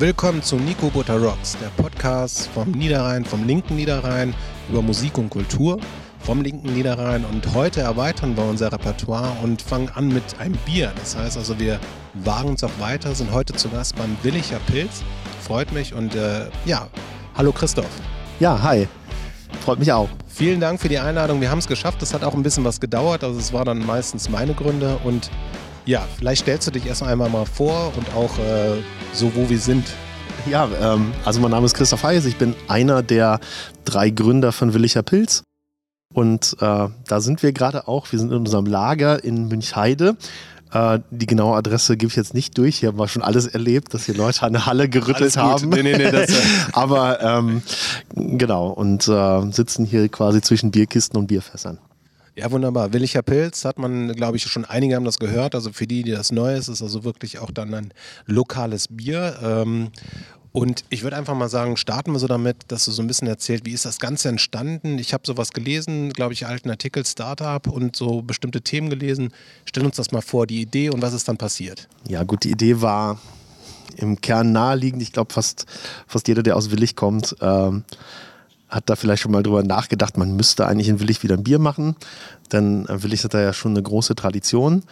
Willkommen zu Nico Butter Rocks, der Podcast vom Niederrhein, vom linken Niederrhein über Musik und Kultur vom linken Niederrhein. Und heute erweitern wir unser Repertoire und fangen an mit einem Bier. Das heißt also, wir wagen uns auch weiter, sind heute zu Gast beim Willicher Pilz. Freut mich und äh, ja, hallo Christoph. Ja, hi. Freut mich auch. Vielen Dank für die Einladung. Wir haben es geschafft. Es hat auch ein bisschen was gedauert. Also es waren dann meistens meine Gründe und ja, vielleicht stellst du dich erst einmal mal vor und auch äh, so, wo wir sind. Ja, ähm, also mein Name ist Christoph Hayes. Ich bin einer der drei Gründer von Willicher Pilz. Und äh, da sind wir gerade auch. Wir sind in unserem Lager in Münchheide. Äh, die genaue Adresse gebe ich jetzt nicht durch. Hier haben wir schon alles erlebt, dass hier Leute an der Halle gerüttelt haben. Nee, nee, nee, das, Aber ähm, genau, und äh, sitzen hier quasi zwischen Bierkisten und Bierfässern. Ja, wunderbar. Willicher Pilz hat man, glaube ich, schon einige haben das gehört. Also für die, die das neu ist, ist also wirklich auch dann ein lokales Bier. Ähm, und ich würde einfach mal sagen, starten wir so damit, dass du so ein bisschen erzählt, wie ist das Ganze entstanden? Ich habe sowas gelesen, glaube ich, alten Artikel Startup und so bestimmte Themen gelesen. Stell uns das mal vor, die Idee und was ist dann passiert? Ja, gut, die Idee war im Kern naheliegend. Ich glaube, fast, fast jeder, der aus Willig kommt, ähm, hat da vielleicht schon mal drüber nachgedacht, man müsste eigentlich in Willig wieder ein Bier machen, denn äh, Willig hat da ja schon eine große Tradition.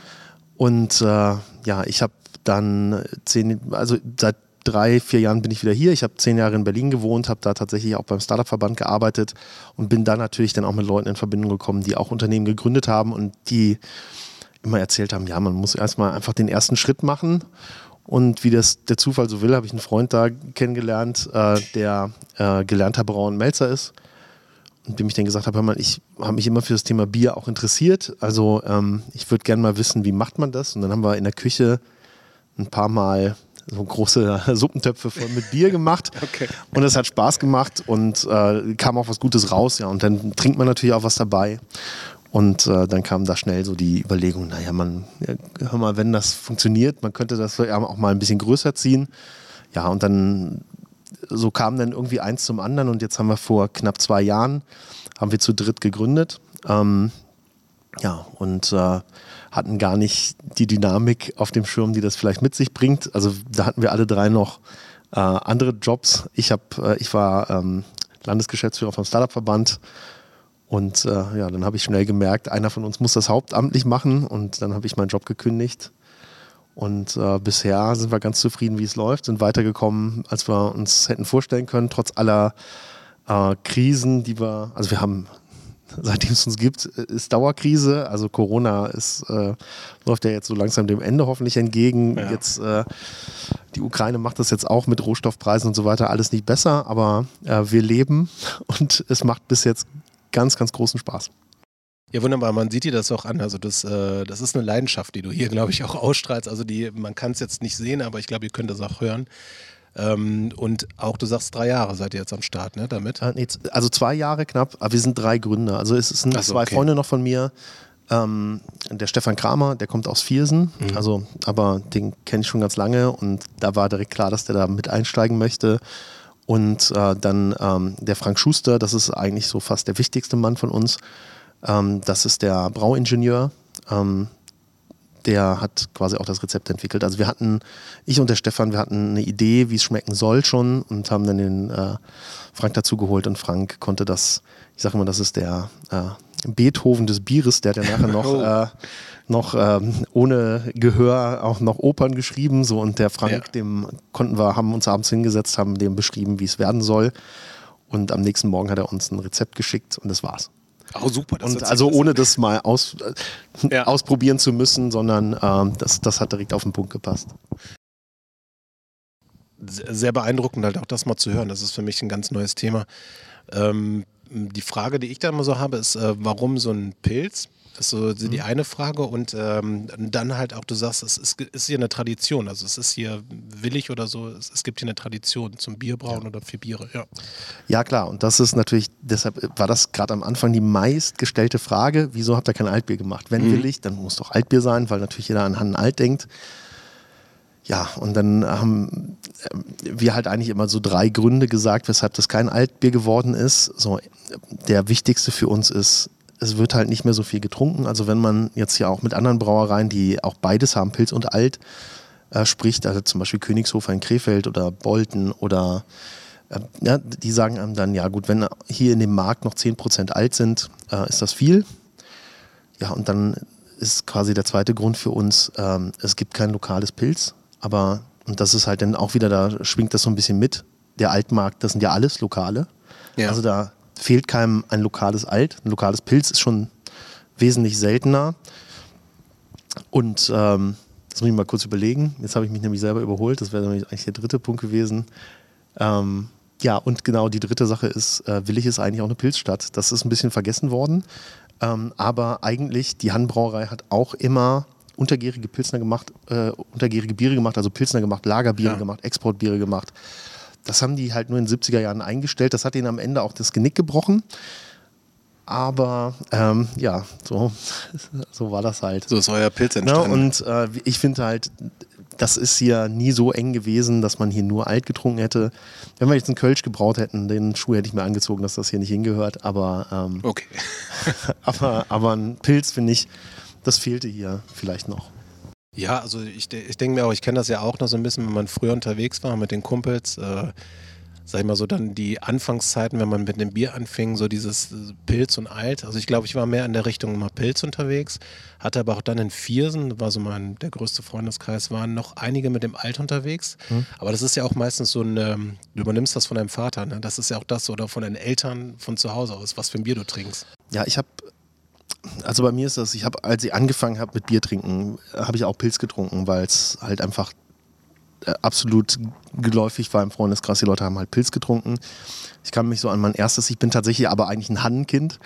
Und äh, ja, ich habe dann zehn, also seit drei, vier Jahren bin ich wieder hier. Ich habe zehn Jahre in Berlin gewohnt, habe da tatsächlich auch beim Startup-Verband gearbeitet und bin da natürlich dann auch mit Leuten in Verbindung gekommen, die auch Unternehmen gegründet haben und die immer erzählt haben, ja, man muss erstmal einfach den ersten Schritt machen und wie das der Zufall so will, habe ich einen Freund da kennengelernt, äh, der äh, gelernter Brauer und Melzer ist. Und dem ich dann gesagt habe, hör ich habe mich immer für das Thema Bier auch interessiert. Also ähm, ich würde gerne mal wissen, wie macht man das? Und dann haben wir in der Küche ein paar Mal so große Suppentöpfe voll mit Bier gemacht. okay. Und es hat Spaß gemacht und äh, kam auch was Gutes raus. Ja, und dann trinkt man natürlich auch was dabei. Und äh, dann kam da schnell so die Überlegung, naja, man, hör mal, wenn das funktioniert, man könnte das auch mal ein bisschen größer ziehen. Ja, und dann so kam dann irgendwie eins zum anderen und jetzt haben wir vor knapp zwei Jahren, haben wir zu dritt gegründet. Ähm, ja, und äh, hatten gar nicht die Dynamik auf dem Schirm, die das vielleicht mit sich bringt. Also da hatten wir alle drei noch äh, andere Jobs. Ich, hab, äh, ich war ähm, Landesgeschäftsführer vom Startup-Verband und äh, ja, dann habe ich schnell gemerkt, einer von uns muss das hauptamtlich machen und dann habe ich meinen Job gekündigt. Und äh, bisher sind wir ganz zufrieden, wie es läuft, sind weitergekommen, als wir uns hätten vorstellen können, trotz aller äh, Krisen, die wir, also wir haben, seitdem es uns gibt, ist Dauerkrise. Also Corona ist, äh, läuft ja jetzt so langsam dem Ende hoffentlich entgegen. Ja. Jetzt äh, die Ukraine macht das jetzt auch mit Rohstoffpreisen und so weiter alles nicht besser, aber äh, wir leben und es macht bis jetzt ganz, ganz großen Spaß. Ja, wunderbar. Man sieht dir das auch an. Also das, äh, das ist eine Leidenschaft, die du hier, glaube ich, auch ausstrahlst. Also die, man kann es jetzt nicht sehen, aber ich glaube, ihr könnt das auch hören. Ähm, und auch, du sagst, drei Jahre seid ihr jetzt am Start, ne, damit? Äh, also zwei Jahre knapp, aber wir sind drei Gründer. Also es sind so, zwei okay. Freunde noch von mir. Ähm, der Stefan Kramer, der kommt aus Viersen, mhm. also, aber den kenne ich schon ganz lange und da war direkt klar, dass der da mit einsteigen möchte. Und äh, dann ähm, der Frank Schuster, das ist eigentlich so fast der wichtigste Mann von uns. Ähm, das ist der Brauingenieur. Ähm, der hat quasi auch das Rezept entwickelt. Also wir hatten, ich und der Stefan, wir hatten eine Idee, wie es schmecken soll schon und haben dann den äh, Frank dazu geholt und Frank konnte das, ich sage immer, das ist der äh, Beethoven des Bieres, der hat ja nachher noch, oh. äh, noch ähm, ohne Gehör auch noch Opern geschrieben. So und der Frank, ja. dem konnten wir, haben uns abends hingesetzt, haben dem beschrieben, wie es werden soll. Und am nächsten Morgen hat er uns ein Rezept geschickt und das war's. Oh, super. und also ohne das mal aus, ja. ausprobieren zu müssen, sondern ähm, das, das hat direkt auf den Punkt gepasst. Sehr beeindruckend halt auch das mal zu hören. Das ist für mich ein ganz neues Thema. Ähm, die Frage, die ich da immer so habe, ist, äh, warum so ein Pilz? Das ist so die mhm. eine Frage. Und ähm, dann halt auch, du sagst, es ist, ist, hier eine Tradition. Also es ist hier willig oder so, es, es gibt hier eine Tradition zum Bierbrauen ja. oder für Biere. Ja. ja, klar. Und das ist natürlich, deshalb war das gerade am Anfang die meistgestellte Frage, wieso habt ihr kein Altbier gemacht? Wenn mhm. willig, dann muss doch Altbier sein, weil natürlich jeder an Hannen Alt denkt. Ja, und dann haben äh, wir halt eigentlich immer so drei Gründe gesagt, weshalb das kein Altbier geworden ist. So, der wichtigste für uns ist, es wird halt nicht mehr so viel getrunken. Also wenn man jetzt ja auch mit anderen Brauereien, die auch beides haben, Pilz und Alt, äh, spricht, also zum Beispiel Königshofer in Krefeld oder Bolten oder äh, ja, die sagen einem dann, ja gut, wenn hier in dem Markt noch 10% alt sind, äh, ist das viel. Ja, und dann ist quasi der zweite Grund für uns, ähm, es gibt kein lokales Pilz, aber, und das ist halt dann auch wieder, da schwingt das so ein bisschen mit, der Altmarkt, das sind ja alles Lokale. Ja. Also da fehlt keinem ein lokales Alt. Ein lokales Pilz ist schon wesentlich seltener. Und ähm, das muss ich mal kurz überlegen. Jetzt habe ich mich nämlich selber überholt. Das wäre eigentlich der dritte Punkt gewesen. Ähm, ja, und genau die dritte Sache ist, äh, Willig ist eigentlich auch eine Pilzstadt. Das ist ein bisschen vergessen worden. Ähm, aber eigentlich, die Hannbrauerei hat auch immer untergärige Pilsner gemacht, äh, untergärige Biere gemacht, also Pilsner gemacht, Lagerbiere ja. gemacht, Exportbiere gemacht. Das haben die halt nur in den 70er Jahren eingestellt. Das hat ihnen am Ende auch das Genick gebrochen. Aber ähm, ja, so, so war das halt. So ist euer Pilz entstanden. Ja, und äh, ich finde halt, das ist hier nie so eng gewesen, dass man hier nur alt getrunken hätte. Wenn wir jetzt einen Kölsch gebraut hätten, den Schuh hätte ich mir angezogen, dass das hier nicht hingehört. Aber, ähm, okay. aber, aber ein Pilz, finde ich, das fehlte hier vielleicht noch. Ja, also ich, ich denke mir auch, ich kenne das ja auch noch so ein bisschen, wenn man früher unterwegs war mit den Kumpels. Äh, sag ich mal so, dann die Anfangszeiten, wenn man mit dem Bier anfing, so dieses äh, Pilz und Alt. Also ich glaube, ich war mehr in der Richtung mal Pilz unterwegs, hatte aber auch dann in Viersen, war so mein, der größte Freundeskreis, waren noch einige mit dem Alt unterwegs. Mhm. Aber das ist ja auch meistens so ein, ähm, du übernimmst das von deinem Vater, ne? Das ist ja auch das oder von deinen Eltern von zu Hause aus, was für ein Bier du trinkst. Ja, ich habe also bei mir ist das, ich habe, als ich angefangen habe mit Bier trinken, habe ich auch Pilz getrunken, weil es halt einfach äh, absolut geläufig war im Freundeskreis. Die Leute haben halt Pilz getrunken. Ich kann mich so an mein erstes, ich bin tatsächlich aber eigentlich ein Hannenkind.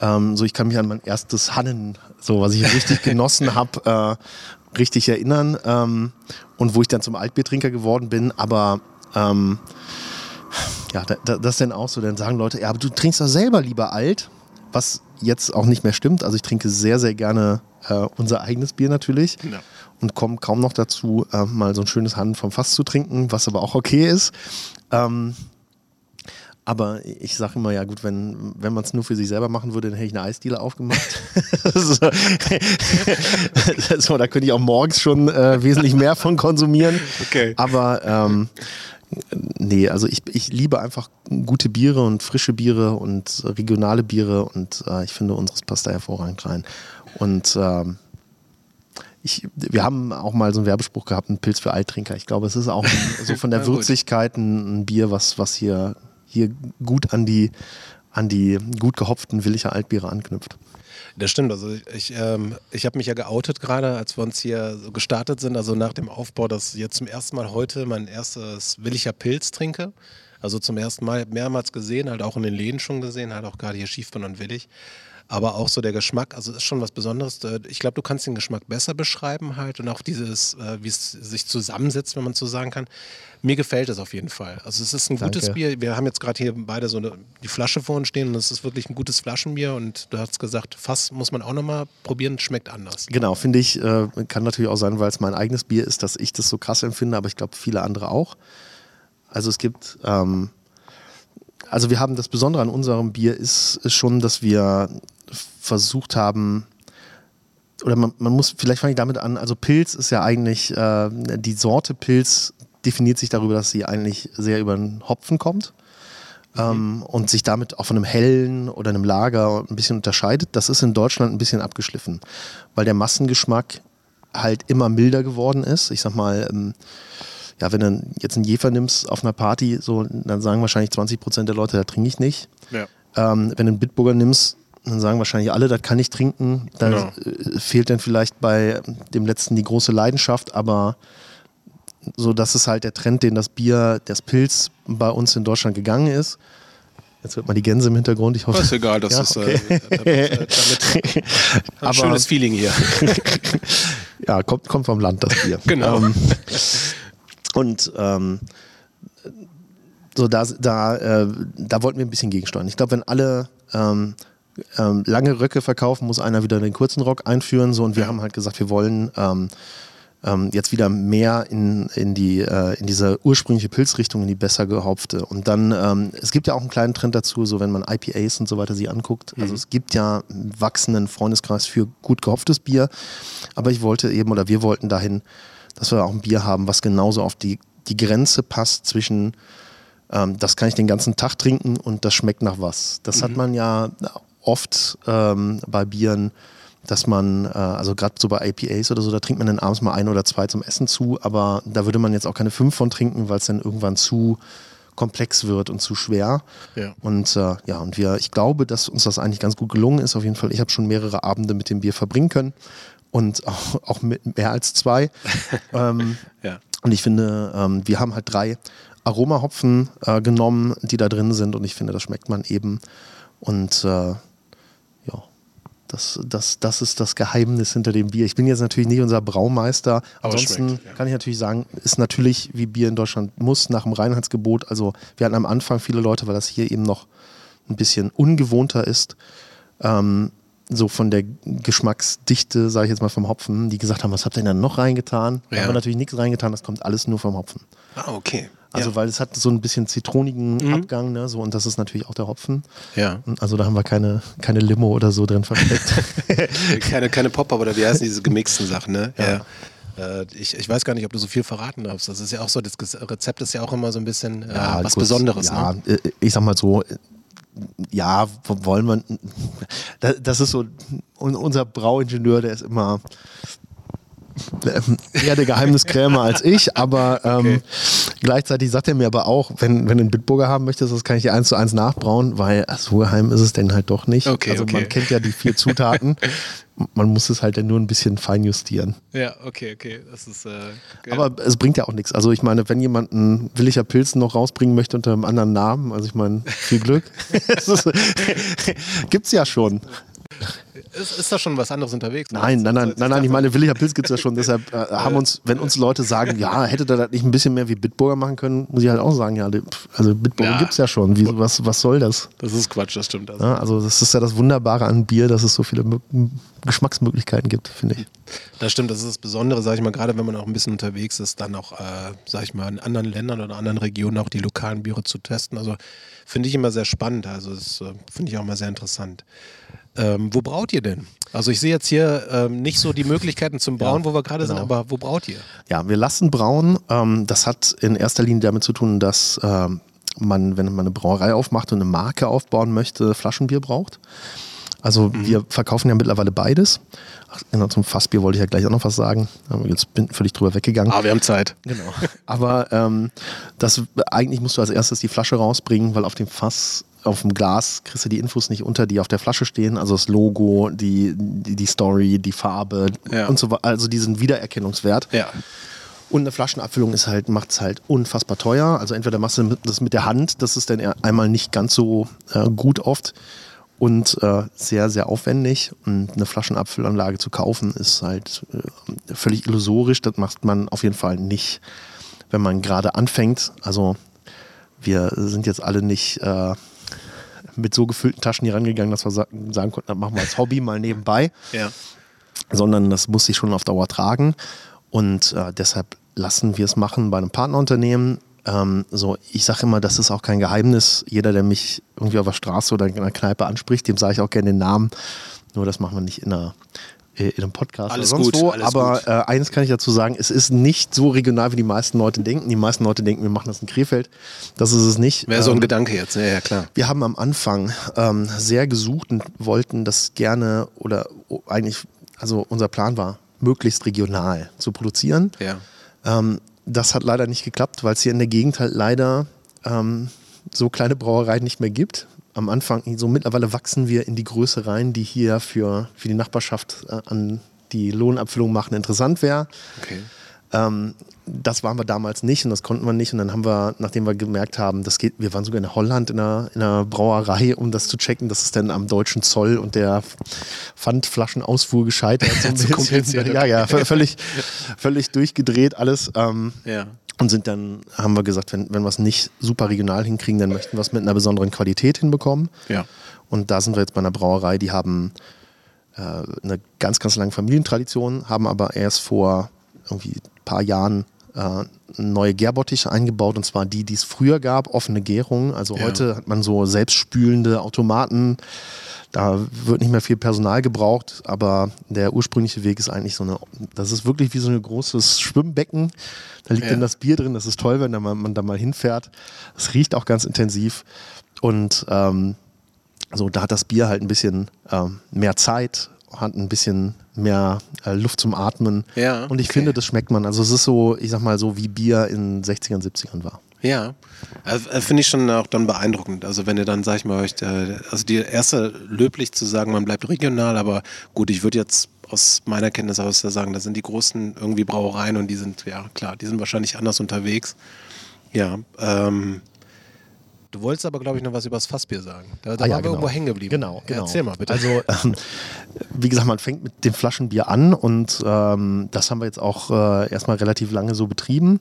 Ähm, so, ich kann mich an mein erstes Hannen, so was ich richtig genossen habe, äh, richtig erinnern. Ähm, und wo ich dann zum Altbiertrinker geworden bin, aber ähm, ja, da, da, das denn auch so, dann sagen Leute, ja, aber du trinkst doch selber lieber alt was jetzt auch nicht mehr stimmt. Also ich trinke sehr, sehr gerne äh, unser eigenes Bier natürlich ja. und komme kaum noch dazu, äh, mal so ein schönes Hand vom Fass zu trinken, was aber auch okay ist. Ähm, aber ich sage immer, ja gut, wenn, wenn man es nur für sich selber machen würde, dann hätte ich eine Eisdiele aufgemacht. so, so, da könnte ich auch morgens schon äh, wesentlich mehr von konsumieren. Okay. Aber ähm, Nee, also ich, ich liebe einfach gute Biere und frische Biere und regionale Biere und äh, ich finde, unseres passt da hervorragend rein. Und ähm, ich, wir haben auch mal so einen Werbespruch gehabt, ein Pilz für Alttrinker. Ich glaube, es ist auch so von der Würzigkeit ein, ein, Bier, was, was hier, hier gut an die, an die gut gehopften Willicher Altbiere anknüpft. Das stimmt. Also ich, ähm, ich habe mich ja geoutet gerade, als wir uns hier so gestartet sind, also nach dem Aufbau, dass ich jetzt zum ersten Mal heute mein erstes Willicher Pilz trinke. Also zum ersten Mal mehrmals gesehen, halt auch in den Läden schon gesehen, halt auch gerade hier Schiefbahn und Willig aber auch so der Geschmack, also ist schon was Besonderes. Äh, ich glaube, du kannst den Geschmack besser beschreiben halt und auch dieses, äh, wie es sich zusammensetzt, wenn man so sagen kann. Mir gefällt es auf jeden Fall. Also es ist ein Danke. gutes Bier. Wir haben jetzt gerade hier beide so eine, die Flasche vor uns stehen und es ist wirklich ein gutes Flaschenbier und du hast gesagt, Fass muss man auch nochmal probieren, schmeckt anders. Genau, finde ich, äh, kann natürlich auch sein, weil es mein eigenes Bier ist, dass ich das so krass empfinde, aber ich glaube viele andere auch. Also es gibt ähm, also wir haben das Besondere an unserem Bier ist, ist schon, dass wir versucht haben, oder man, man muss, vielleicht fange ich damit an, also Pilz ist ja eigentlich, äh, die Sorte Pilz definiert sich darüber, dass sie eigentlich sehr über den Hopfen kommt. Mhm. Ähm, und sich damit auch von einem hellen oder einem Lager ein bisschen unterscheidet. Das ist in Deutschland ein bisschen abgeschliffen, weil der Massengeschmack halt immer milder geworden ist. Ich sag mal, ähm, ja, wenn du jetzt einen Jefer nimmst auf einer Party, so, dann sagen wahrscheinlich 20 Prozent der Leute, da trinke ich nicht. Ja. Ähm, wenn du einen Bitburger nimmst, dann sagen wahrscheinlich alle, das kann ich trinken. Da genau. Äh, fehlt dann vielleicht bei dem letzten die große Leidenschaft, aber so, das ist halt der Trend, den das Bier, das Pilz bei uns in Deutschland gegangen ist. Jetzt hört man die Gänse im Hintergrund. Ich hoffe, das ist egal, das ja, ist okay. äh, damit, äh, damit ein schönes Feeling hier. ja, kommt, kommt vom Land das Bier. genau. Ähm, und ähm, so da, da, äh, da wollten wir ein bisschen gegensteuern. Ich glaube, wenn alle ähm, ähm, lange Röcke verkaufen, muss einer wieder den kurzen Rock einführen. So, und wir haben halt gesagt, wir wollen ähm, ähm, jetzt wieder mehr in, in, die, äh, in diese ursprüngliche Pilzrichtung, in die besser gehopfte. Und dann, ähm, es gibt ja auch einen kleinen Trend dazu, so wenn man IPAs und so weiter sich anguckt. Also mhm. Also es gibt ja einen wachsenden Freundeskreis für gut gehopftes Bier. Aber ich wollte eben, oder wir wollten dahin, dass wir auch ein Bier haben, was genauso auf die, die Grenze passt zwischen, ähm, das kann ich den ganzen Tag trinken und das schmeckt nach was. Das mhm. hat man ja oft ähm, bei Bieren, dass man, äh, also gerade so bei IPAs oder so, da trinkt man dann abends mal ein oder zwei zum Essen zu, aber da würde man jetzt auch keine fünf von trinken, weil es dann irgendwann zu komplex wird und zu schwer. Ja. Und äh, ja, und wir, ich glaube, dass uns das eigentlich ganz gut gelungen ist. Auf jeden Fall, ich habe schon mehrere Abende mit dem Bier verbringen können und auch, auch mit mehr als zwei. ähm, ja. Und ich finde, ähm, wir haben halt drei Aromahopfen äh, genommen, die da drin sind und ich finde, das schmeckt man eben. Und äh, das, das, das ist das Geheimnis hinter dem Bier. Ich bin jetzt natürlich nicht unser Braumeister. Aber Ansonsten schmeckt, ja. kann ich natürlich sagen, ist natürlich, wie Bier in Deutschland muss, nach dem Reinheitsgebot. Also wir hatten am Anfang viele Leute, weil das hier eben noch ein bisschen ungewohnter ist, ähm, so von der Geschmacksdichte, sage ich jetzt mal vom Hopfen, die gesagt haben, was habt ihr denn noch reingetan? Ja. Da haben wir natürlich nichts reingetan, das kommt alles nur vom Hopfen. Ah, okay. Also, ja. weil es hat so ein bisschen zitronigen mhm. Abgang, ne? So, und das ist natürlich auch der Hopfen. Ja. Also, da haben wir keine, keine Limo oder so drin versteckt. keine keine Pop-Up oder wie heißen diese gemixten Sachen, ne? Ja. ja. Äh, ich, ich weiß gar nicht, ob du so viel verraten darfst. Das ist ja auch so, das Rezept ist ja auch immer so ein bisschen äh, ja, was gut, Besonderes. Ja, ne? Äh, ich sag mal so, ja, wollen wir. Das ist so, unser Brauingenieur, der ist immer eher der Geheimniskrämer als ich, aber ähm, okay. gleichzeitig sagt er mir aber auch, wenn, wenn du einen Bitburger haben möchtest, das kann ich dir eins zu eins nachbrauen, weil so geheim ist es denn halt doch nicht. Okay, also okay. man kennt ja die vier Zutaten. man muss es halt dann nur ein bisschen fein justieren. Ja, okay, okay. Das ist, äh, Aber es bringt ja auch nichts. Also ich meine, wenn jemand einen Williger Pilzen noch rausbringen möchte unter einem anderen Namen, also ich meine, viel Glück. Gibt es ja schon. Ist, ist da schon was anderes unterwegs? Nein, nein, nein, nein, nein, ich meine, Williger Pilz gibt es ja schon. Deshalb äh, haben uns, wenn uns Leute sagen, ja, hätte da nicht ein bisschen mehr wie Bitburger machen können, muss ich halt auch sagen, ja, also Bitburger ja. gibt es ja schon. Wie, was, was soll das? Das ist Quatsch, das stimmt. Also. Also das ist ja das Wunderbare an Bier, dass es so viele Geschmacksmöglichkeiten gibt, finde ich. Das stimmt, das ist das Besondere, sage ich mal, gerade wenn man auch ein bisschen unterwegs ist, dann auch, äh, sage ich mal, in anderen Ländern oder anderen Regionen auch die lokalen Biere zu testen. Also finde ich immer sehr spannend. Also das äh, finde ich auch mal sehr interessant. Ähm, wo braut ihr denn? Also ich sehe jetzt hier ähm, nicht so die Möglichkeiten zum Brauen, ja, wo wir gerade genau. sind, aber wo braut ihr? Ja, wir lassen brauen. Ähm, das hat in erster Linie damit zu tun, dass ähm, man, wenn man eine Brauerei aufmacht und eine Marke aufbauen möchte, Flaschenbier braucht. Also mhm. wir verkaufen ja mittlerweile beides. Ach, genau, zum Fassbier wollte ich ja gleich auch noch was sagen. Jetzt bin ich völlig drüber weggegangen. Ah, wir haben Zeit. Genau. Aber ähm, das, eigentlich musst du als erstes die Flasche rausbringen, weil auf dem Fass auf dem Glas kriegst du die Infos nicht unter, die auf der Flasche stehen. Also das Logo, die, die, die Story, die Farbe ja. und so weiter. Also diesen Wiedererkennungswert. Ja. Und eine Flaschenabfüllung ist halt, macht es halt unfassbar teuer. Also entweder machst du das mit der Hand, das ist dann einmal nicht ganz so äh, gut oft und äh, sehr, sehr aufwendig. Und eine Flaschenabfüllanlage zu kaufen ist halt äh, völlig illusorisch. Das macht man auf jeden Fall nicht, wenn man gerade anfängt. Also wir sind jetzt alle nicht äh, mit so gefüllten Taschen hier rangegangen, dass wir sagen konnten, das machen wir als Hobby mal nebenbei. Ja. Sondern das muss sich schon auf Dauer tragen. Und äh, deshalb lassen wir es machen bei einem Partnerunternehmen. Ähm, so, ich sage immer, das ist auch kein Geheimnis. Jeder, der mich irgendwie auf der Straße oder in einer Kneipe anspricht, dem sage ich auch gerne den Namen. Nur das machen wir nicht in einer in einem Podcast alles oder sonst gut, wo. Aber äh, eines kann ich dazu sagen, es ist nicht so regional, wie die meisten Leute denken. Die meisten Leute denken, wir machen das in Krefeld. Das ist es nicht. Wäre ähm, so ein ähm, Gedanke jetzt, ja, ja, klar. Wir haben am Anfang ähm, sehr gesucht und wollten das gerne oder eigentlich, also unser Plan war, möglichst regional zu produzieren. Ja. Ähm, das hat leider nicht geklappt, weil es hier in der Gegend halt leider ähm, so kleine Brauereien nicht mehr gibt am Anfang, so mittlerweile wachsen wir in die Größe rein, die hier für, für die Nachbarschaft äh, an die Lohnabfüllung machen interessant wäre. Okay. Ähm, das waren wir damals nicht und das konnten wir nicht. Und dann haben wir, nachdem wir gemerkt haben, das geht, wir waren sogar in Holland in einer, in einer Brauerei, um das zu checken. Das ist dann am deutschen Zoll und der Pfandflaschenausfuhr gescheitert. So kompliziert. Ja, ja, völlig, völlig durchgedreht alles. Ähm, ja. Und sind dann, haben wir gesagt, wenn, wenn wir es nicht super regional hinkriegen, dann möchten wir es mit einer besonderen Qualität hinbekommen. Ja. Und da sind wir jetzt bei einer Brauerei, die haben äh, eine ganz, ganz lange Familientradition, haben aber erst vor irgendwie ein paar Jahren äh, neue Gärbottiche eingebaut und zwar die, die es früher gab, offene Gärung. Also Ja. heute hat man so selbstspülende Automaten. Da wird nicht mehr viel Personal gebraucht, aber der ursprüngliche Weg ist eigentlich so eine, das ist wirklich wie so ein großes Schwimmbecken. Da liegt Ja. dann das Bier drin. Das ist toll, wenn da mal, man da mal hinfährt. Es riecht auch ganz intensiv. Und ähm, so, da hat das Bier halt ein bisschen ähm, mehr Zeit, hat ein bisschen mehr äh, Luft zum Atmen. Ja, Und ich okay. finde, das schmeckt man. Also es ist so, ich sag mal so, wie Bier in 60ern, 70ern war. Ja, also, äh, finde ich schon auch dann beeindruckend. Also wenn ihr dann, sag ich mal, euch, äh, also die erste löblich zu sagen, man bleibt regional, aber gut, ich würde jetzt aus meiner Kenntnis aus sagen, das sind die großen irgendwie Brauereien und die sind, ja klar, die sind wahrscheinlich anders unterwegs. Ja, ähm, du wolltest aber, glaube ich, noch was über das Fassbier sagen. Da, da Ah ja, waren wir genau. irgendwo hängen geblieben. Genau, genau. Erzähl mal bitte. Also, ähm, wie gesagt, man fängt mit dem Flaschenbier an und ähm, das haben wir jetzt auch äh, erstmal relativ lange so betrieben.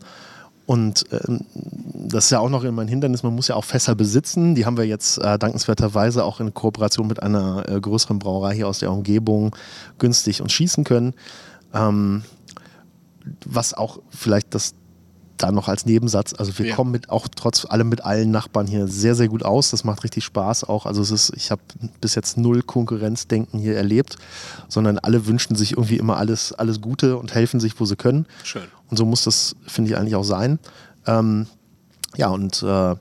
Und ähm, das ist ja auch noch immer ein Hindernis, man muss ja auch Fässer besitzen. Die haben wir jetzt äh, dankenswerterweise auch in Kooperation mit einer äh, größeren Brauerei hier aus der Umgebung günstig uns schießen können. Ähm, was auch vielleicht das da noch als Nebensatz, also wir Ja. kommen mit auch trotz allem mit allen Nachbarn hier sehr, sehr gut aus. Das macht richtig Spaß auch. Also es ist, ich habe bis jetzt null Konkurrenzdenken hier erlebt, sondern alle wünschen sich irgendwie immer alles, alles Gute und helfen sich, wo sie können. Schön. Und so muss das, finde ich, eigentlich auch sein. Ähm, ja, und äh,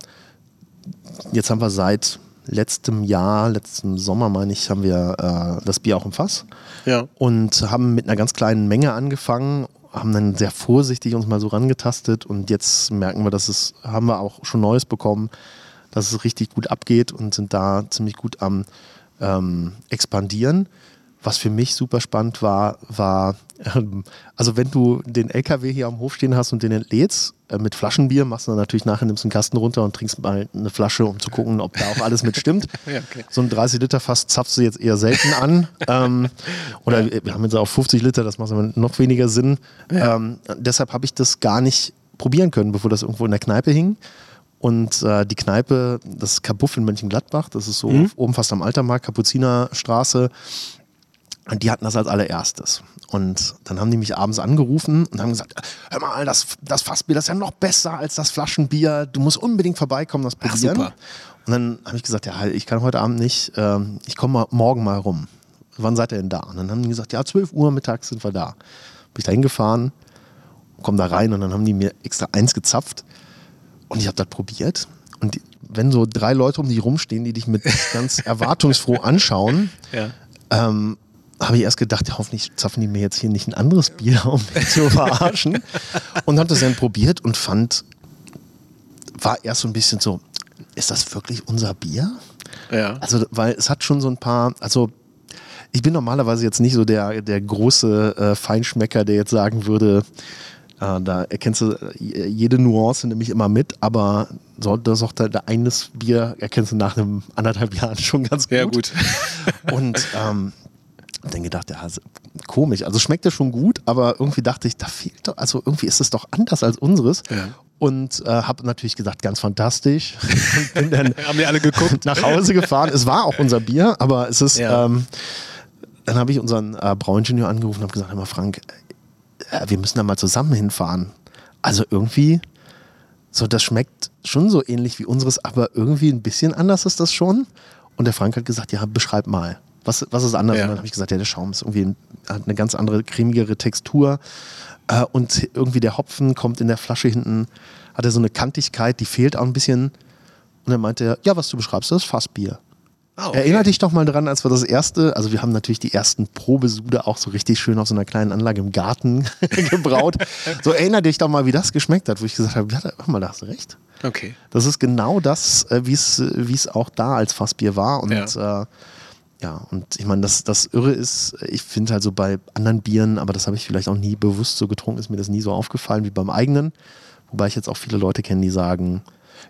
jetzt haben wir seit letztem Jahr, letztem Sommer, meine ich, haben wir äh, das Bier auch im Fass Ja. und haben mit einer ganz kleinen Menge angefangen, haben dann sehr vorsichtig uns mal so rangetastet und jetzt merken wir, dass es, haben wir auch schon Neues bekommen, dass es richtig gut abgeht und sind da ziemlich gut am ähm, expandieren. Was für mich super spannend war, war, ähm, also wenn du den LKW hier am Hof stehen hast und den entlädst äh, mit Flaschenbier, machst du dann natürlich nachher, nimmst einen Kasten runter und trinkst mal eine Flasche, um zu gucken, ob da auch alles mit stimmt. Ja, okay. So ein 30 Liter Fass zapfst du jetzt eher selten an. ähm, oder wir haben jetzt auch 50 Liter, das macht noch weniger Sinn. Ähm, deshalb habe ich das gar nicht probieren können, bevor das irgendwo in der Kneipe hing. Und äh, die Kneipe, das Kabuff in Mönchengladbach, das ist so oben fast am Altermarkt, Kapuzinerstraße. Und die hatten das als allererstes. Und dann haben die mich abends angerufen und haben gesagt, hör mal, das, das Fassbier, ist ja noch besser als das Flaschenbier. Du musst unbedingt vorbeikommen, das Ach, probieren. super. Und dann habe ich gesagt, ja, ich kann heute Abend nicht, ähm, ich komme morgen mal rum. Wann seid ihr denn da? Und dann haben die gesagt, ja, 12 Uhr mittags sind wir da. Bin ich da hingefahren, komme da rein und dann haben die mir extra eins gezapft und ich habe das probiert. Und die, wenn so drei Leute um dich rumstehen, die dich mit ganz erwartungsfroh anschauen, Ja. ähm, habe ich erst gedacht, hoffentlich zapfen die mir jetzt hier nicht ein anderes Bier, um mich zu verarschen. Und habe das dann probiert und fand, war erst so ein bisschen so, ist das wirklich unser Bier? Ja. Also, weil es hat schon so ein paar, also ich bin normalerweise jetzt nicht so der, der große äh, Feinschmecker, der jetzt sagen würde, äh, da erkennst du äh, jede Nuance nämlich immer mit, aber so, das ist auch der, der eines Bier erkennst du nach einem anderthalb Jahren schon ganz gut. Ja, gut. Und ähm, dann gedacht, ja, komisch. Also schmeckt ja schon gut, aber irgendwie dachte ich, da fehlt doch, also irgendwie ist es doch anders als unseres. Ja. Und äh, habe natürlich gesagt, ganz fantastisch. Und bin dann Haben die alle geguckt? nach Hause gefahren. Es war auch unser Bier, aber es ist. Ja. Ähm, dann habe ich unseren äh, Brauingenieur angerufen und habe gesagt: Hör mal, Frank, äh, wir müssen da mal zusammen hinfahren. Also irgendwie, so das schmeckt schon so ähnlich wie unseres, aber irgendwie ein bisschen anders ist das schon. Und der Frank hat gesagt: Ja, beschreib mal. Was, was ist anders? Ja. Und dann habe ich gesagt, ja, der Schaum ist irgendwie hat eine ganz andere, cremigere Textur. Äh, und irgendwie der Hopfen kommt in der Flasche hinten, hat er so eine Kantigkeit, die fehlt auch ein bisschen. Und dann meinte er, ja, was du beschreibst, das ist Fassbier. Ah, okay. Erinner dich doch mal dran, als wir das erste, also wir haben natürlich die ersten Probesude auch so richtig schön auf so einer kleinen Anlage im Garten gebraut. So erinner dich doch mal, wie das geschmeckt hat, wo ich gesagt habe, ja, hör mal, da hast du recht. Okay. Das ist genau das, äh, wie es wie es auch da als Fassbier war. Und Ja. äh, ja, und ich meine, das, das Irre ist, ich finde halt so bei anderen Bieren, aber das habe ich vielleicht auch nie bewusst so getrunken, ist mir das nie so aufgefallen wie beim eigenen. Wobei ich jetzt auch viele Leute kenne, die sagen,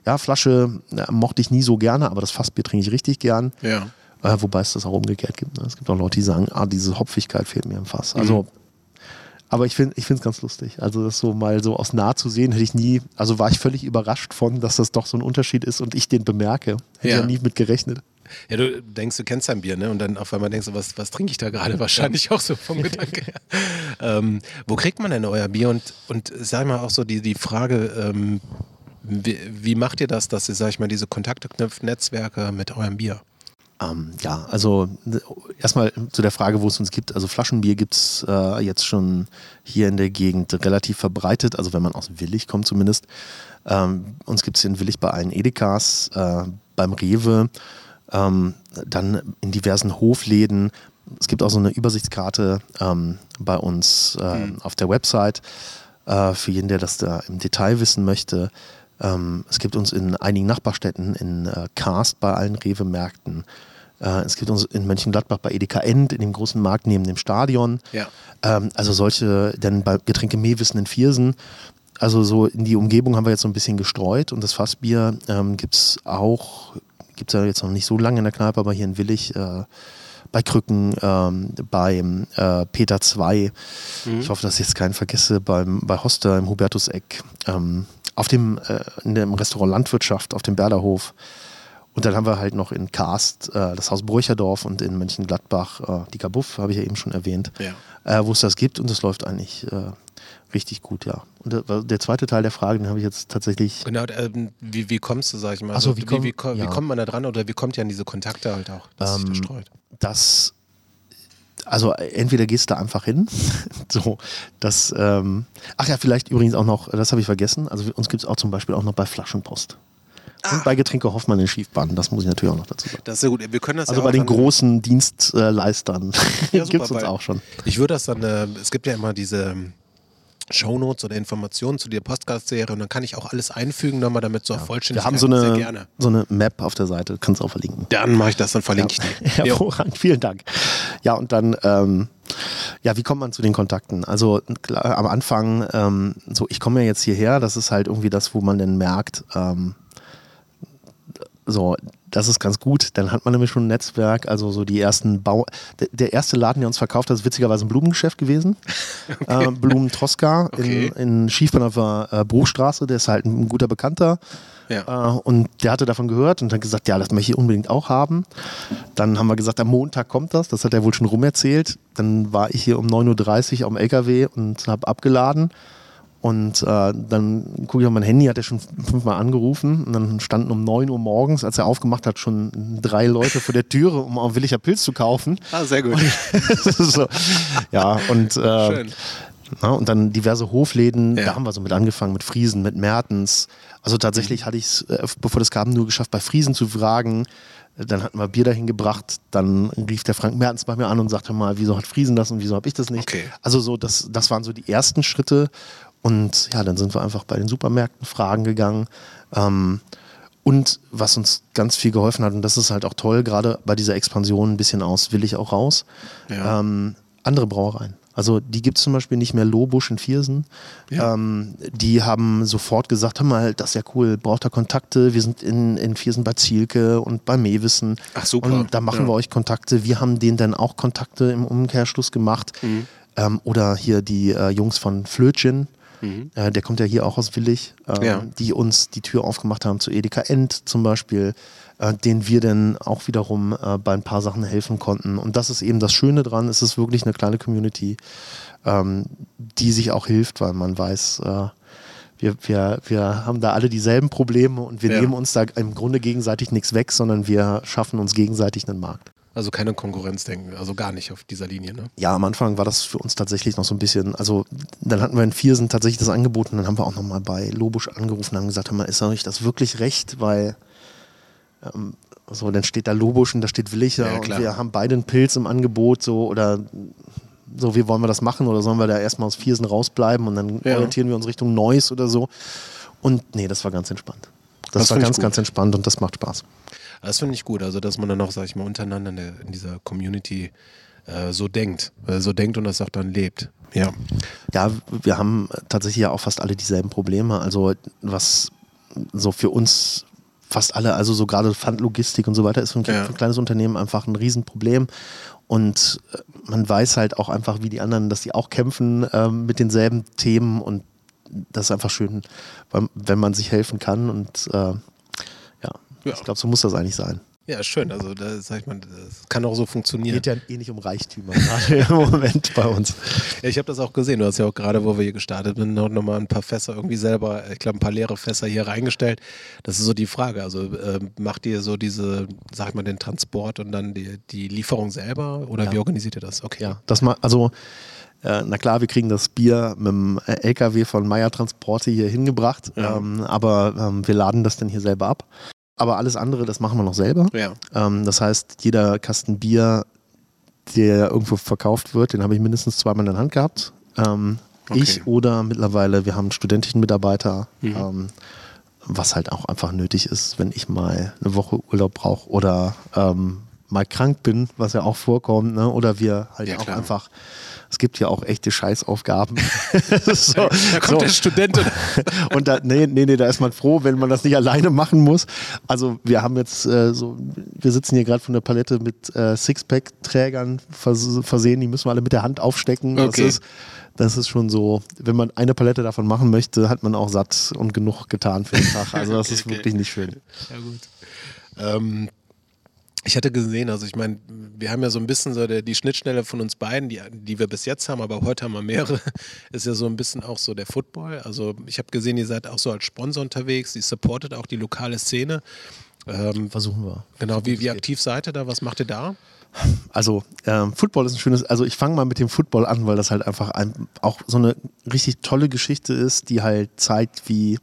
ja, Flasche ja, mochte ich nie so gerne, aber das Fassbier trinke ich richtig gern. Ja. Äh, wobei es das auch umgekehrt gibt. Ne? Es gibt auch Leute, die sagen, ah, diese Hopfigkeit fehlt mir im Fass. Also, aber ich finde es ganz lustig. Also das so mal so aus nah zu sehen, hätte ich nie, also war ich völlig überrascht von, dass das doch so ein Unterschied ist und ich den bemerke. Hätte Ja. ich ja nie mit gerechnet. Ja, du denkst, du kennst dein Bier, ne? Und dann auf einmal denkst du, was, was trinke ich da gerade? Wahrscheinlich auch so vom Gedanke her. ähm, wo kriegt man denn euer Bier? Und, und sag mal auch so die, die Frage, ähm, wie, wie, macht ihr das, dass ihr, sag ich mal, diese Kontakte knüpft, Netzwerke mit eurem Bier? Ähm, ja, also erstmal zu der Frage, wo es uns gibt. Also Flaschenbier gibt es äh, jetzt schon hier in der Gegend relativ verbreitet, also wenn man aus Willig kommt zumindest. Ähm, uns gibt es in Willig bei allen Edekas, äh, beim Rewe, ähm, dann in diversen Hofläden. Es gibt auch so eine Übersichtskarte ähm, bei uns äh, mhm. auf der Website äh, für jeden, der das da im Detail wissen möchte. Ähm, es gibt uns in einigen Nachbarstädten, in äh, Karst bei allen Rewe-Märkten. Äh, es gibt uns in Mönchengladbach bei Edeka End, in dem großen Markt neben dem Stadion. Ja. Ähm, also solche, dann bei Getränke Mehlwissen in Viersen. Also so in die Umgebung haben wir jetzt so ein bisschen gestreut und das Fassbier ähm, gibt es auch, gibt es ja jetzt noch nicht so lange in der Kneipe, aber hier in Willig äh, bei Krücken, ähm, beim äh, Peter 2. Mhm. Ich hoffe, dass ich jetzt keinen vergesse, beim, bei Hoster im Hubertuseck. Ähm, auf dem, äh, in dem Restaurant Landwirtschaft auf dem Berderhof. Und dann haben wir halt noch in Karst äh, das Haus Bräucherdorf und in Mönchengladbach äh, die Kabuff, habe ich ja eben schon erwähnt, ja. äh, wo es das gibt und es läuft eigentlich äh, richtig gut, ja. Und der, zweite Teil der Frage, den habe ich jetzt tatsächlich. Genau, ähm, wie, wie kommst du, sag ich mal? Also, so, wie, komm, wie, wie, ja. kommt man da dran oder wie kommt ihr an diese Kontakte halt auch, dass ähm, sich das streut? Das also entweder gehst du einfach hin, so, das, ähm, ach ja, vielleicht übrigens auch noch, das habe ich vergessen, also uns gibt es auch zum Beispiel auch noch bei Flaschenpost. Und ah. bei Getränke Hoffmann in Schiefbahn, das muss ich natürlich auch noch dazu sagen. Das ist sehr gut. Wir können das also ja bei den großen Dienstleistern ja, gibt es uns auch schon. Ich würde das dann, äh, es gibt ja immer diese Shownotes oder Informationen zu der Podcast-Serie und dann kann ich auch alles einfügen, nochmal damit so ja. vollständig. Wir haben so eine, so eine Map auf der Seite, kannst du auch verlinken. Dann mache ich das, dann verlinke ja. ich die. Hervorragend, vielen Dank. Ja, und dann, ähm, ja, wie kommt man zu den Kontakten? Also klar, am Anfang, ähm, so ich komme ja jetzt hierher, das ist halt irgendwie das, wo man dann merkt, ähm, so, das ist ganz gut. Dann hat man nämlich schon ein Netzwerk. Also so die ersten Bau. Der, erste Laden, der uns verkauft hat, ist witzigerweise ein Blumengeschäft gewesen. Okay. Äh, Blumen Troska okay. in, in Schiefbahnhofer äh, Bruchstraße. Der ist halt ein guter Bekannter. Ja. Äh, und der hatte davon gehört und hat gesagt, ja, das möchte ich unbedingt auch haben. Dann haben wir gesagt, am Montag kommt das. Das hat er wohl schon rumerzählt. Dann war ich hier um 9.30 Uhr am LKW und habe abgeladen. Und äh, dann gucke ich auf mein Handy, hat er schon fünfmal angerufen. Und dann standen um 9 Uhr morgens, als er aufgemacht hat, schon drei Leute vor der Türe, um auch Williger Pilz zu kaufen. Ah, sehr gut. so, ja, und, äh, Schön. Na, und dann diverse Hofläden, ja. da haben wir so mit angefangen, mit Friesen, mit Mertens. Also tatsächlich hatte ich es, äh, bevor das kam, nur geschafft, bei Friesen zu fragen. Dann hatten wir Bier dahin gebracht. Dann rief der Frank Mertens bei mir an und sagte mal, wieso hat Friesen das und wieso habe ich das nicht? Okay. Also so, das, das waren so die ersten Schritte. Und ja, dann sind wir einfach bei den Supermärkten fragen gegangen. Ähm, und was uns ganz viel geholfen hat, und das ist halt auch toll, gerade bei dieser Expansion ein bisschen aus, will ich auch raus, ja. ähm, andere Brauereien. Also die gibt es zum Beispiel nicht mehr Lobusch in Viersen. Ja. Ähm, die haben sofort gesagt, hör mal, das ist ja cool, braucht da Kontakte. Wir sind in, in Viersen bei Zielke und bei Mewissen. Ach super. Und da machen ja. wir euch Kontakte. Wir haben denen dann auch Kontakte im Umkehrschluss gemacht. Mhm. Ähm, oder hier die äh, Jungs von Flötchen, Mhm. Äh, der kommt ja hier auch aus Willig, äh, ja. die uns die Tür aufgemacht haben zu Edeka End zum Beispiel, äh, denen wir dann auch wiederum äh, bei ein paar Sachen helfen konnten. Und das ist eben das Schöne dran, es ist wirklich eine kleine Community, ähm, die sich auch hilft, weil man weiß, äh, wir, wir, wir haben da alle dieselben Probleme und wir ja. nehmen uns da im Grunde gegenseitig nichts weg, sondern wir schaffen uns gegenseitig einen Markt. Also keine Konkurrenzdenken, also gar nicht auf dieser Linie, ne? Ja, am Anfang war das für uns tatsächlich noch so ein bisschen, also dann hatten wir in Viersen tatsächlich das Angebot und dann haben wir auch nochmal bei Lobusch angerufen und haben gesagt, hör mal, ist euch das wirklich recht, weil ähm, so, dann steht da Lobusch und da steht Willicher ja, und wir haben beide einen Pilz im Angebot, so oder so, wie wollen wir das machen oder sollen wir da erstmal aus Viersen rausbleiben und dann ja. orientieren wir uns Richtung Neuss oder so. Und nee, das war ganz entspannt. Das, das war ganz, ganz entspannt und das macht Spaß. Das finde ich gut, also dass man dann auch, sag ich mal, untereinander in, der, in dieser Community äh, so denkt, äh, so denkt und das auch dann lebt. Ja. Ja, wir haben tatsächlich ja auch fast alle dieselben Probleme. Also was so für uns fast alle, also so gerade Pfandlogistik und so weiter, ist für ein, ja. für ein kleines Unternehmen einfach ein Riesenproblem. Und äh, man weiß halt auch einfach, wie die anderen, dass die auch kämpfen äh, mit denselben Themen und das ist einfach schön, wenn man sich helfen kann und äh, ja, ich glaube, so muss das eigentlich sein. Ja, schön. Also, da sag ich mal, das kann auch so funktionieren. Geht ja eh nicht um Reichtümer gerade im Moment bei uns. Ja, ich habe das auch gesehen. Du hast ja auch gerade, wo wir hier gestartet sind, noch, noch mal ein paar Fässer irgendwie selber, ich glaube, ein paar leere Fässer hier reingestellt. Das ist so die Frage. Also, äh, macht ihr so diese, sag ich mal, den Transport und dann die, die Lieferung selber oder Ja. wie organisiert ihr das? Okay. Ja, das mal, also, äh, na klar, wir kriegen das Bier mit dem äh, LKW von Meier Transporte hier hingebracht, Ja. ähm, aber ähm, wir laden das dann hier selber ab. Aber alles andere, das machen wir noch selber. Ja. Ähm, das heißt, jeder Kasten Bier, der irgendwo verkauft wird, den habe ich mindestens zweimal in der Hand gehabt. Ähm, Okay. Ich oder mittlerweile, wir haben einen studentischen Mitarbeiter, Mhm. ähm, was halt auch einfach nötig ist, wenn ich mal eine Woche Urlaub brauche oder ähm, mal krank bin, was ja auch vorkommt, ne? oder wir halt Ja, auch klar. einfach, es gibt ja auch echte Scheißaufgaben. so, Da kommt der Student und und da, nee, nee, nee, da ist man froh, wenn man das nicht alleine machen muss. Also wir haben jetzt äh, so, wir sitzen hier gerade von der Palette mit äh, Sixpack-Trägern vers versehen, die müssen wir alle mit der Hand aufstecken. Okay. Das ist, das ist schon so, wenn man eine Palette davon machen möchte, hat man auch satt und genug getan für den Tag. Also das Okay, ist okay. wirklich nicht schön. Ja, gut. Ähm, ich hatte gesehen, also ich meine, wir haben ja so ein bisschen so der, die Schnittstelle von uns beiden, die, die wir bis jetzt haben, aber heute haben wir mehrere, ist ja so ein bisschen auch so der Football. Also ich habe gesehen, ihr seid auch so als Sponsor unterwegs, ihr supportet auch die lokale Szene. Ähm, Versuchen wir. genau, wie, wie aktiv seid ihr da? Was macht ihr da? Also ähm, Football ist ein schönes, also ich fange mal mit dem Football an, weil das halt einfach ein, auch so eine richtig tolle Geschichte ist, die halt zeigt, wie,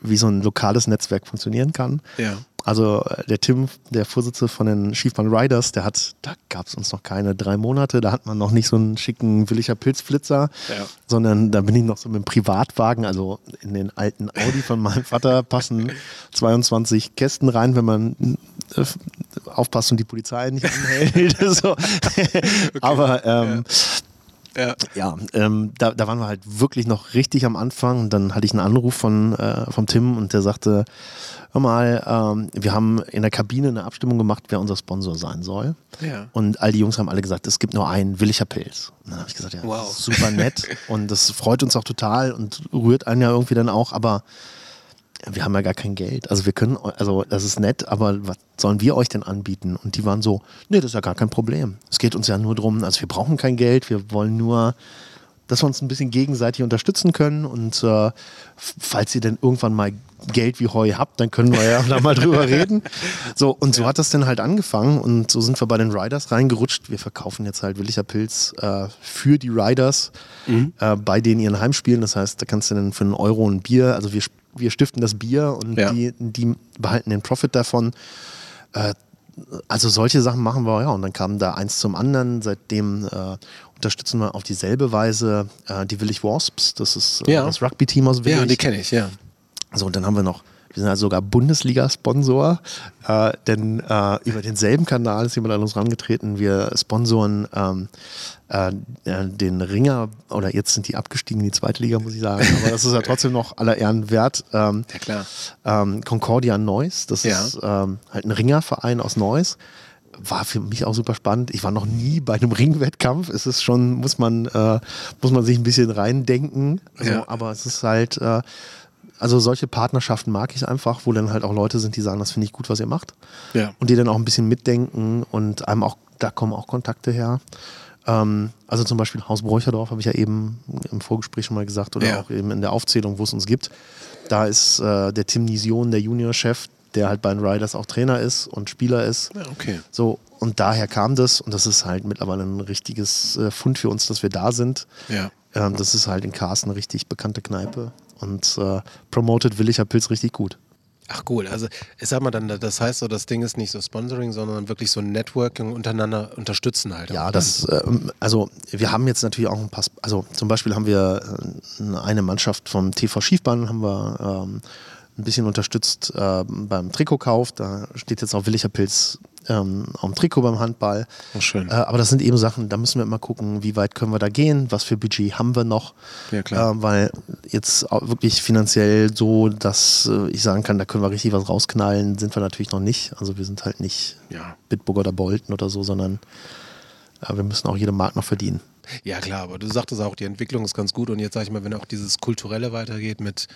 wie so ein lokales Netzwerk funktionieren kann. Ja. Also äh, der Tim, der Vorsitzende von den Schiefmann Riders, der hat, da gab es uns noch keine drei Monate, da hat man noch nicht so einen schicken Williger Pilzflitzer, Ja. sondern da bin ich noch so mit dem Privatwagen, also in den alten Audi von meinem Vater passen 22 Kästen rein, wenn man äh, aufpasst und die Polizei nicht anhält. so. Aber ähm, Ja. Ja, ähm, da, da waren wir halt wirklich noch richtig am Anfang und dann hatte ich einen Anruf von, äh, vom Tim und der sagte, hör mal, ähm, wir haben in der Kabine eine Abstimmung gemacht, wer unser Sponsor sein soll. Ja. Und all die Jungs haben alle gesagt, es gibt nur einen, Willicher Pilz. Und dann habe ich gesagt, ja, Wow. super nett und das freut uns auch total und rührt einen ja irgendwie dann auch, aber wir haben ja gar kein Geld. Also wir können, also das ist nett, aber was sollen wir euch denn anbieten? Und die waren so, nee, das ist ja gar kein Problem. Es geht uns ja nur darum, also wir brauchen kein Geld, wir wollen nur, dass wir uns ein bisschen gegenseitig unterstützen können und äh, falls ihr denn irgendwann mal Geld wie Heu habt, dann können wir ja da mal drüber reden. So, und so hat das dann halt angefangen und so sind wir bei den Riders reingerutscht. Wir verkaufen jetzt halt Willicher Pilz äh, für die Riders äh, bei denen ihren Heimspielen. Das heißt, da kannst du dann für einen Euro ein Bier, also wir, wir stiften das Bier und Ja. die, die behalten den Profit davon. Äh, also solche Sachen machen wir, ja. Und dann kam da eins zum anderen. Seitdem äh, unterstützen wir auf dieselbe Weise äh, die Willig Wasps. Das ist äh, Ja. das Rugby-Team aus Willig. Ja, die kenne ich, ja. So, und dann haben wir noch, wir sind also sogar Bundesliga-Sponsor, äh, denn äh, über denselben Kanal ist jemand an uns rangetreten. Wir sponsoren ähm, äh, äh, den Ringer, oder jetzt sind die abgestiegen in die zweite Liga, muss ich sagen, aber das ist ja trotzdem noch aller Ehren wert. Ähm, Ja, klar. ähm, Concordia Neuss, das Ja. ist ähm, halt ein Ringerverein aus Neuss. War für mich auch super spannend. Ich war noch nie bei einem Ringwettkampf. Es ist schon, muss man, äh, muss man sich ein bisschen reindenken. Also, Ja. Aber es ist halt, äh, also solche Partnerschaften mag ich einfach, wo dann halt auch Leute sind, die sagen, das finde ich gut, was ihr macht. Ja. Und die dann auch ein bisschen mitdenken und einem auch, da kommen auch Kontakte her. Ähm, also zum Beispiel Haus Bräucherdorf, habe ich ja eben im Vorgespräch schon mal gesagt, oder Ja. auch eben in der Aufzählung, wo es uns gibt. Da ist äh, der Tim Nision, der Juniorchef, der halt bei den Riders auch Trainer ist und Spieler ist. Ja, okay. So, und daher kam das und das ist halt mittlerweile ein richtiges äh, Fund für uns, dass wir da sind. Ja. Ähm, das ist halt in Karsten eine richtig bekannte Kneipe und äh, promoted Willicher Pilz richtig gut. Ach cool, also ich sag mal dann, das heißt so, das Ding ist nicht so Sponsoring, sondern wirklich so Networking untereinander unterstützen halt. Ja, auch, das, ähm, also wir haben jetzt natürlich auch ein paar, also zum Beispiel haben wir äh, eine Mannschaft vom TV Schiefbahn, haben wir ähm, ein bisschen unterstützt äh, beim Trikotkauf. Da steht jetzt auch Willicher Pilz ähm, dem Trikot beim Handball. Oh, schön. Äh, aber das sind eben Sachen, da müssen wir immer gucken, wie weit können wir da gehen, was für Budget haben wir noch. Ja, klar. Äh, weil jetzt auch wirklich finanziell so, dass äh, ich sagen kann, da können wir richtig was rausknallen, sind wir natürlich noch nicht. Also wir sind halt nicht Ja. Bitburg oder Bolton oder so, sondern äh, wir müssen auch jede Mark noch verdienen. Ja, klar, aber du sagtest auch, die Entwicklung ist ganz gut und jetzt sag ich mal, wenn auch dieses Kulturelle weitergeht mit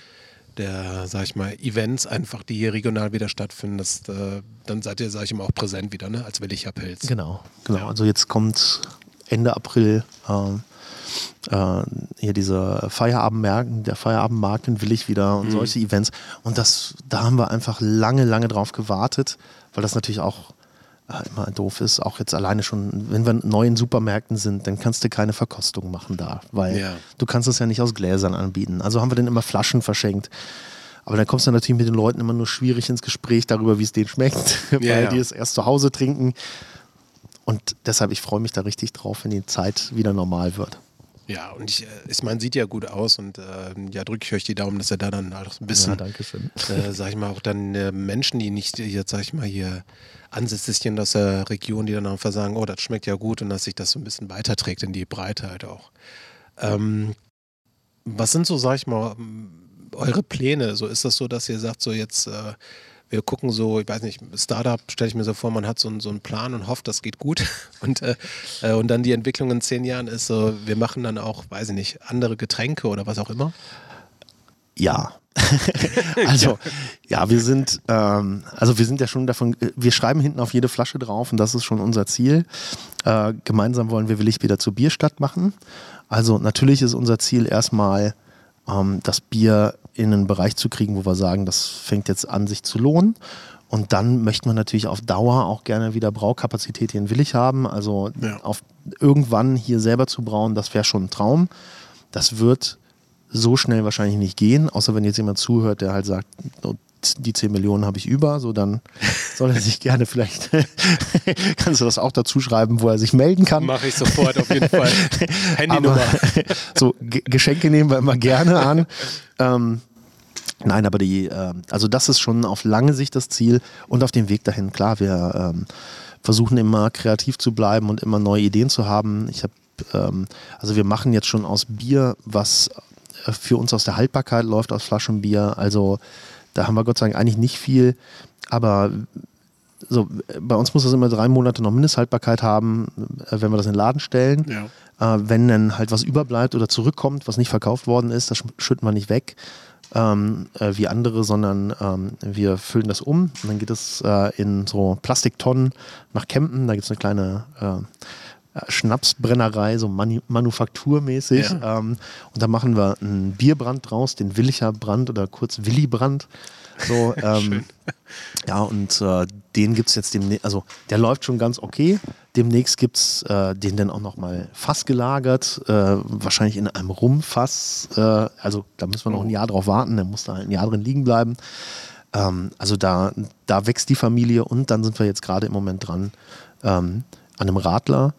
der, sag ich mal, Events einfach, die hier regional wieder stattfinden, das, äh, dann seid ihr, sag ich mal, auch präsent wieder, ne? als Willicher Pilz. Genau, genau. Ja. Also jetzt kommt Ende April äh, äh, hier diese Feierabendmärkten, der Feierabendmarkt in Willig wieder und mhm. solche Events. Und das, da haben wir einfach lange, lange drauf gewartet, weil das natürlich auch äh, immer doof ist, auch jetzt alleine schon, wenn wir neu in Supermärkten sind, dann kannst du keine Verkostung machen da, weil ja. du kannst es ja nicht aus Gläsern anbieten. Also haben wir dann immer Flaschen verschenkt. Aber dann kommst du natürlich mit den Leuten immer nur schwierig ins Gespräch darüber, wie es denen schmeckt, ja, weil ja. die es erst zu Hause trinken. Und deshalb, ich freue mich da richtig drauf, wenn die Zeit wieder normal wird. Ja, und ich, äh, ich meine, sieht ja gut aus und äh, ja, drücke ich euch die Daumen, dass er da dann halt ein bisschen, ja, äh, sag ich mal, auch dann äh, Menschen, die nicht jetzt, sag ich mal, hier sind aus der Region, die dann einfach sagen, oh, das schmeckt ja gut und dass sich das so ein bisschen weiterträgt in die Breite halt auch. Ähm, was sind so, sag ich mal, eure Pläne? So ist das so, dass ihr sagt, so jetzt äh, wir gucken so, ich weiß nicht, Startup stelle ich mir so vor, man hat so, einen, so einen Plan und hofft, das geht gut. Und, äh, äh, und dann die Entwicklung in zehn Jahren ist so, wir machen dann auch, weiß ich nicht, andere Getränke oder was auch immer. Ja. also, ja, wir sind, ähm, also wir sind ja schon davon, wir schreiben hinten auf jede Flasche drauf und das ist schon unser Ziel. Äh, gemeinsam wollen wir Willig wieder zur Bierstadt machen. Also natürlich ist unser Ziel erstmal, ähm, das Bier in einen Bereich zu kriegen, wo wir sagen, das fängt jetzt an, sich zu lohnen. Und dann möchte man natürlich auf Dauer auch gerne wieder Braukapazität hier in Willig haben. Also ja. auf irgendwann hier selber zu brauen, das wäre schon ein Traum. Das wird so schnell wahrscheinlich nicht gehen, außer wenn jetzt jemand zuhört, der halt sagt, die 10 Millionen habe ich über, so dann soll er sich gerne vielleicht, kannst du das auch dazu schreiben, wo er sich melden kann. Mache ich sofort auf jeden Fall. Handynummer. so G Geschenke nehmen wir immer gerne an. Ähm, nein, aber die, äh, also das ist schon auf lange Sicht das Ziel und auf dem Weg dahin, klar, wir ähm, versuchen immer kreativ zu bleiben und immer neue Ideen zu haben. Ich habe, ähm, also wir machen jetzt schon aus Bier, was für uns aus der Haltbarkeit läuft, aus Flaschenbier, also da haben wir Gott sei Dank eigentlich nicht viel, aber so, bei uns muss das immer drei Monate noch Mindesthaltbarkeit haben, äh, wenn wir das in den Laden stellen. Ja. Äh, wenn dann halt was überbleibt oder zurückkommt, was nicht verkauft worden ist, das schütten wir nicht weg. Ähm, äh, wie andere, sondern ähm, wir füllen das um und dann geht es äh, in so Plastiktonnen nach Kempen. Da gibt es eine kleine äh, Schnapsbrennerei, so Manu manufakturmäßig. Ja. Ähm, und da machen wir einen Bierbrand draus, den Willicher Brand oder kurz Willi-Brand. So, ähm, ja, und äh, den gibt es jetzt demnächst, also der läuft schon ganz okay. Demnächst gibt es äh, den dann auch nochmal Fass gelagert, äh, wahrscheinlich in einem Rumfass. Äh, also da müssen wir noch ein Jahr drauf warten, der muss da ein Jahr drin liegen bleiben. Ähm, also da, da wächst die Familie und dann sind wir jetzt gerade im Moment dran ähm, an einem Radler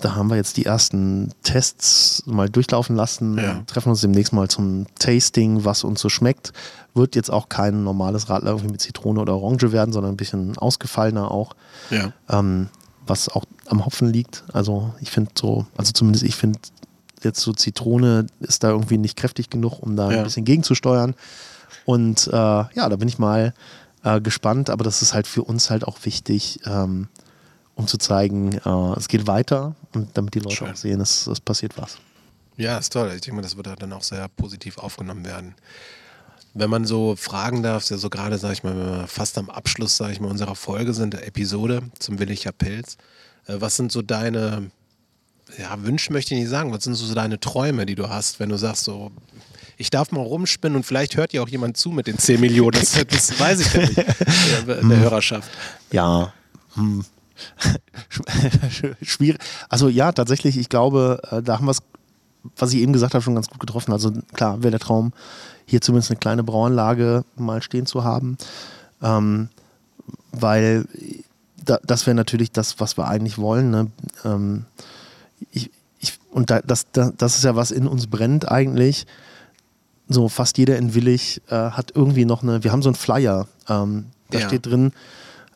da haben wir jetzt die ersten Tests mal durchlaufen lassen, ja. treffen uns demnächst mal zum Tasting, was uns so schmeckt. Wird jetzt auch kein normales Radler irgendwie mit Zitrone oder Orange werden, sondern ein bisschen ausgefallener auch. Ja. Ähm, was auch am Hopfen liegt. Also ich finde so, also zumindest ich finde jetzt so Zitrone ist da irgendwie nicht kräftig genug, um da ja. ein bisschen gegenzusteuern. Und äh, ja, da bin ich mal äh, gespannt, aber das ist halt für uns halt auch wichtig. Ähm, um zu zeigen, äh, es geht weiter und damit die Leute Schön. auch sehen, es, es passiert was. Ja, ist toll. Ich denke mal, das wird dann auch sehr positiv aufgenommen werden. Wenn man so fragen darf, ja so gerade, sage ich mal, wenn wir fast am Abschluss, sage ich mal, unserer Folge sind, der Episode zum Willicher Pilz, äh, was sind so deine, ja, Wünsche möchte ich nicht sagen, was sind so deine Träume, die du hast, wenn du sagst so, ich darf mal rumspinnen und vielleicht hört ja auch jemand zu mit den 10 Millionen, das, das weiß ich ja nicht, der, der hm. Hörerschaft. Ja, hm. Schwierig. Also ja, tatsächlich, ich glaube, äh, da haben wir es, was ich eben gesagt habe, schon ganz gut getroffen. Also klar, wäre der Traum, hier zumindest eine kleine Brauanlage mal stehen zu haben. Ähm, weil da, das wäre natürlich das, was wir eigentlich wollen. Ne? Ähm, ich, ich, und da, das, da, das ist ja, was in uns brennt eigentlich. So fast jeder in Willig äh, hat irgendwie noch eine, wir haben so einen Flyer, ähm, da ja. steht drin,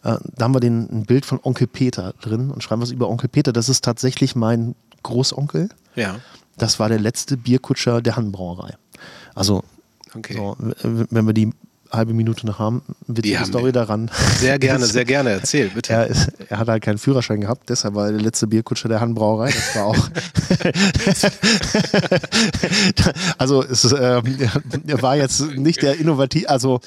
da haben wir den, ein Bild von Onkel Peter drin und schreiben was über Onkel Peter. Das ist tatsächlich mein Großonkel. Ja. Das war der letzte Bierkutscher der Hannenbrauerei. Also, okay. so, wenn wir die halbe Minute noch haben. Witzige haben Story daran. Sehr gerne, sehr gerne. Erzähl, bitte. Er, ist, er hat halt keinen Führerschein gehabt, deshalb war er der letzte Bierkutscher der Handbrauerei. Das war auch. also es er war jetzt nicht der innovativ, also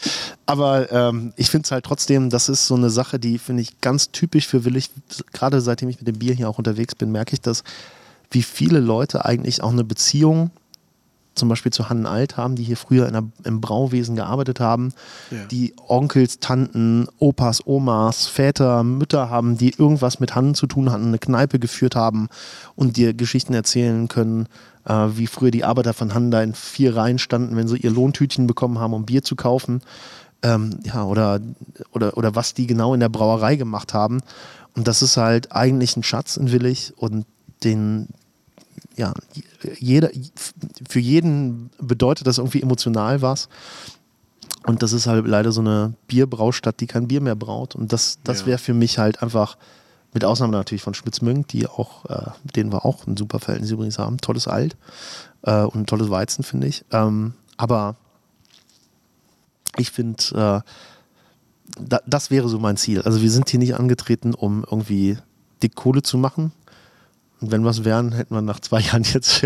aber ähm, ich finde es halt trotzdem, das ist so eine Sache, die finde ich ganz typisch für Willig. Gerade seitdem ich mit dem Bier hier auch unterwegs bin, merke ich das, wie viele Leute eigentlich auch eine Beziehung zum Beispiel zu Hannen Alt haben, die hier früher der, im Brauwesen gearbeitet haben, Ja. die Onkels, Tanten, Opas, Omas, Väter, Mütter haben, die irgendwas mit Hannen zu tun hatten, eine Kneipe geführt haben und dir Geschichten erzählen können, äh, wie früher die Arbeiter von Hannen da in vier Reihen standen, wenn sie ihr Lohntütchen bekommen haben, um Bier zu kaufen. Ähm, ja, oder, oder, oder was die genau in der Brauerei gemacht haben. Und das ist halt eigentlich ein Schatz in Willig und den, ja, jeder, für jeden bedeutet das irgendwie emotional was. Und das ist halt leider so eine Bierbraustadt, die kein Bier mehr braut. Und das, das Ja. wäre für mich halt einfach, mit Ausnahme natürlich von Schmitz-Münk, die auch, äh, mit denen wir auch ein super Verhältnis übrigens haben. Tolles Alt äh, und ein tolles Weizen, finde ich. Ähm, aber ich finde, äh, da, das wäre so mein Ziel. Also wir sind hier nicht angetreten, um irgendwie dick Kohle zu machen. Und wenn wir es wären, hätten wir nach zwei Jahren jetzt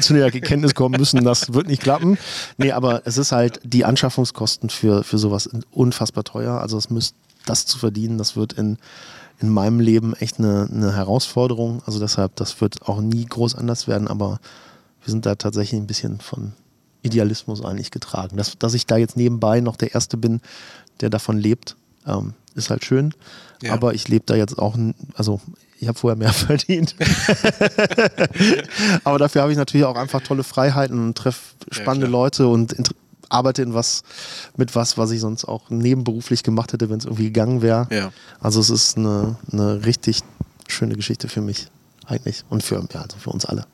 zu der Erkenntnis kommen müssen, das wird nicht klappen. Nee, aber es ist halt, die Anschaffungskosten für, für sowas unfassbar teuer. Also es müsst, das zu verdienen, das wird in, in meinem Leben echt eine, eine Herausforderung. Also deshalb, das wird auch nie groß anders werden, aber wir sind da tatsächlich ein bisschen von Idealismus eigentlich getragen. Dass, dass ich da jetzt nebenbei noch der Erste bin, der davon lebt, ähm, ist halt schön. Ja. Aber ich lebe da jetzt auch, also ich habe vorher mehr verdient. Aber dafür habe ich natürlich auch einfach tolle Freiheiten und treffe spannende klar. Leute und arbeite in was mit was, was ich sonst auch nebenberuflich gemacht hätte, wenn es irgendwie gegangen wäre. Ja. Also es ist eine, eine richtig schöne Geschichte für mich eigentlich und für, ja, also für uns alle.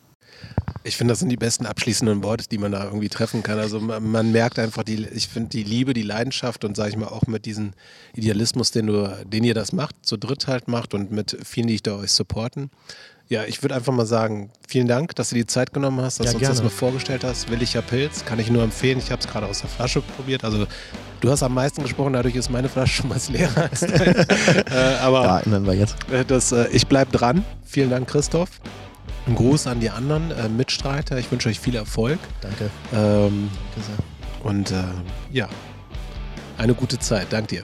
Ich finde, das sind die besten abschließenden Worte, die man da irgendwie treffen kann. Also man, man merkt einfach, die, ich finde die Liebe, die Leidenschaft und sage ich mal auch mit diesem Idealismus, den, du, den ihr das macht, zu dritt halt macht und mit vielen, die ich da euch supporten. Ja, ich würde einfach mal sagen, vielen Dank, dass du die Zeit genommen hast, dass Ja, du uns das gerne. mal vorgestellt hast. Willicher Pilz, kann ich nur empfehlen. Ich habe es gerade aus der Flasche probiert. Also du hast am meisten gesprochen, dadurch ist meine Flasche schon was leerer als deine. äh, aber ändern wir jetzt. äh, Das, äh, ich bleibe dran. Vielen Dank, Christoph. Ein Gruß an die anderen äh, Mitstreiter. Ich wünsche euch viel Erfolg. Danke. Ähm, Danke sehr. und äh, ja, eine gute Zeit. Dank dir.